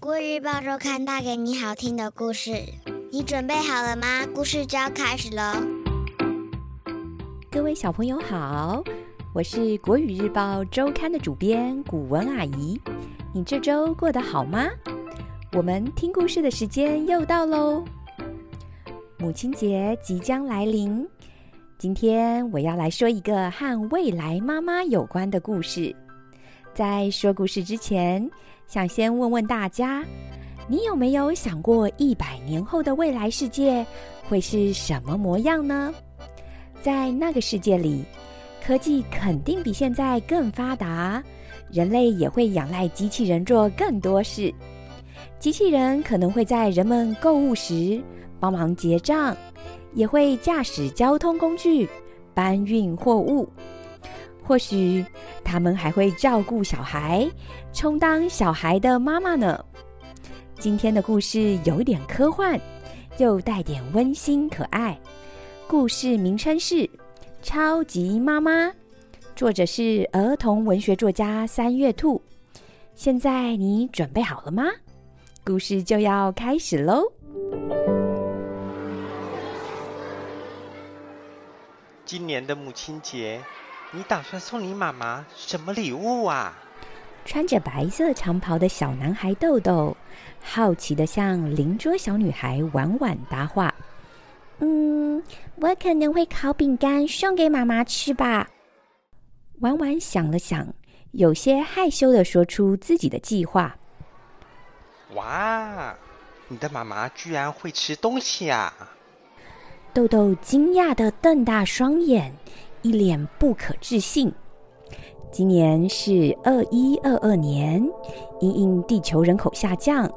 国语日报周刊带给你好听的故事，你准备好了吗？故事就要开始了。各位小朋友好，我是国语日报周刊的主编古文阿姨。你这周过得好吗？我们听故事的时间又到喽。母亲节即将来临，今天我要来说一个和未来妈妈有关的故事。在说故事之前，想先问问大家：你有没有想过一百年后的未来世界会是什么模样呢？在那个世界里，科技肯定比现在更发达，人类也会仰赖机器人做更多事。机器人可能会在人们购物时帮忙结账，也会驾驶交通工具搬运货物。或许他们还会照顾小孩，充当小孩的妈妈呢。今天的故事有点科幻，又带点温馨可爱。故事名称是《超级妈妈》，作者是儿童文学作家三月兔。现在你准备好了吗？故事就要开始喽！今年的母亲节。你打算送你妈妈什么礼物啊？穿着白色长袍的小男孩豆豆，好奇的向邻桌小女孩婉婉搭话：“嗯，我可能会烤饼干送给妈妈吃吧。”婉婉想了想，有些害羞的说出自己的计划：“哇，你的妈妈居然会吃东西啊！”豆豆惊讶的瞪大双眼。一脸不可置信。今年是二一二二年，因应地球人口下降，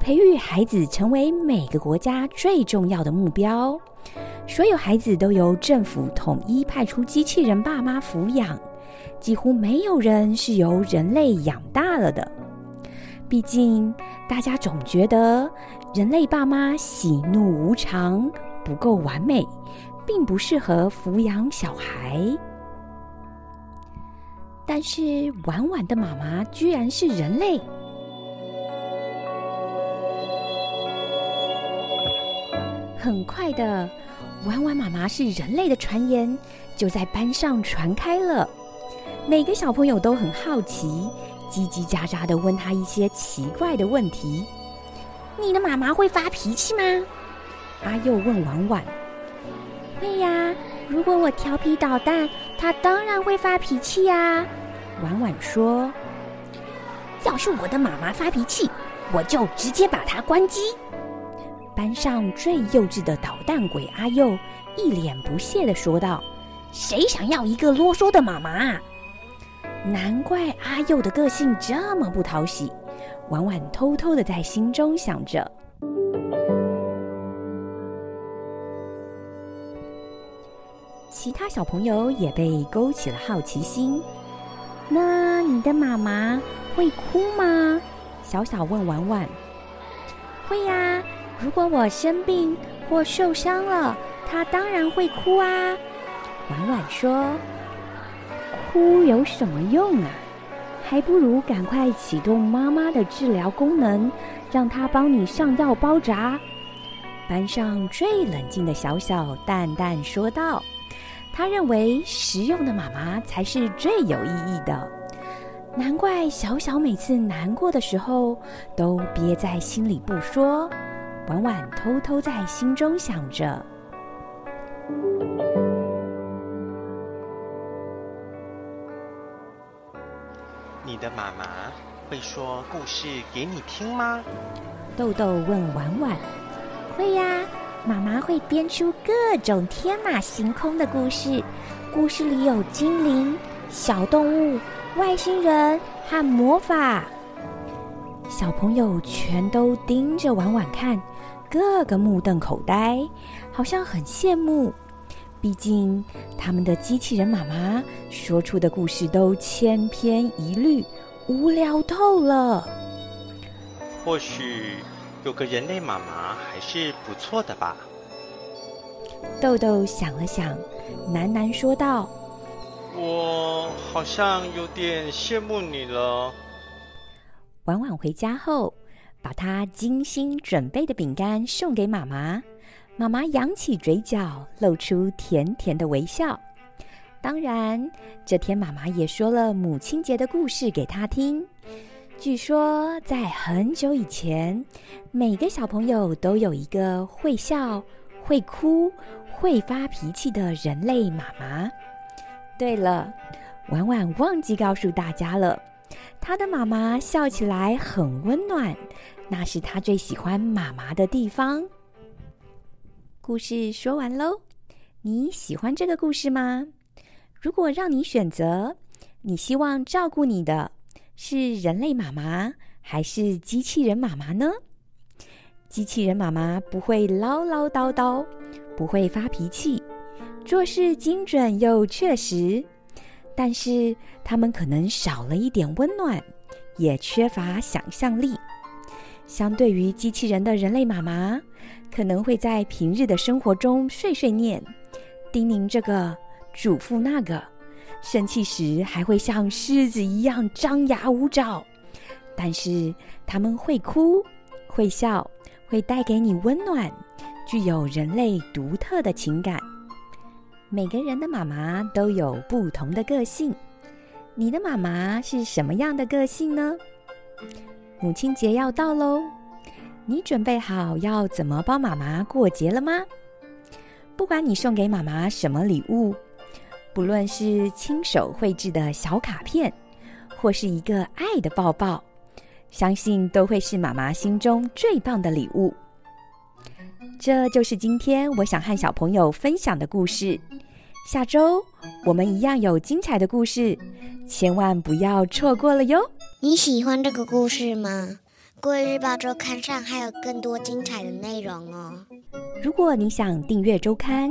培育孩子成为每个国家最重要的目标。所有孩子都由政府统一派出机器人爸妈抚养，几乎没有人是由人类养大了的。毕竟，大家总觉得人类爸妈喜怒无常，不够完美。并不适合抚养小孩，但是婉婉的妈妈居然是人类。很快的，婉婉妈妈是人类的传言就在班上传开了。每个小朋友都很好奇，叽叽喳喳的问他一些奇怪的问题。你的妈妈会发脾气吗？阿佑问婉婉。会呀，如果我调皮捣蛋，他当然会发脾气呀。婉婉说：“要是我的妈妈发脾气，我就直接把它关机。”班上最幼稚的捣蛋鬼阿佑一脸不屑的说道：“谁想要一个啰嗦的妈妈？难怪阿佑的个性这么不讨喜。”婉婉偷偷的在心中想着。其他小朋友也被勾起了好奇心。那你的妈妈会哭吗？小小问婉婉。会呀，如果我生病或受伤了，她当然会哭啊。婉婉说：“哭有什么用啊？还不如赶快启动妈妈的治疗功能，让她帮你上药包扎。”班上最冷静的小小淡淡说道。他认为实用的妈妈才是最有意义的，难怪小小每次难过的时候都憋在心里不说，婉婉偷偷在心中想着：你的妈妈会说故事给你听吗？豆豆问婉婉：“会呀。”妈妈会编出各种天马行空的故事，故事里有精灵、小动物、外星人和魔法。小朋友全都盯着婉婉看，个个目瞪口呆，好像很羡慕。毕竟他们的机器人妈妈说出的故事都千篇一律，无聊透了。或许。有个人类妈妈还是不错的吧。豆豆想了想，喃喃说道：“我好像有点羡慕你了。”婉婉回家后，把她精心准备的饼干送给妈妈。妈妈扬起嘴角，露出甜甜的微笑。当然，这天妈妈也说了母亲节的故事给她听。据说，在很久以前，每个小朋友都有一个会笑、会哭、会发脾气的人类妈妈。对了，婉婉忘记告诉大家了。他的妈妈笑起来很温暖，那是他最喜欢妈妈的地方。故事说完喽，你喜欢这个故事吗？如果让你选择，你希望照顾你的是人类妈妈还是机器人妈妈呢？机器人妈妈不会唠唠叨叨，不会发脾气，做事精准又确实。但是他们可能少了一点温暖，也缺乏想象力。相对于机器人的人类妈妈，可能会在平日的生活中碎碎念、叮咛这个、嘱咐那个，生气时还会像狮子一样张牙舞爪。但是他们会哭、会笑，会带给你温暖，具有人类独特的情感。每个人的妈妈都有不同的个性，你的妈妈是什么样的个性呢？母亲节要到喽，你准备好要怎么帮妈妈过节了吗？不管你送给妈妈什么礼物，不论是亲手绘制的小卡片，或是一个爱的抱抱，相信都会是妈妈心中最棒的礼物。这就是今天我想和小朋友分享的故事。下周我们一样有精彩的故事，千万不要错过了哟！你喜欢这个故事吗？国语日报周刊上还有更多精彩的内容哦。如果你想订阅周刊，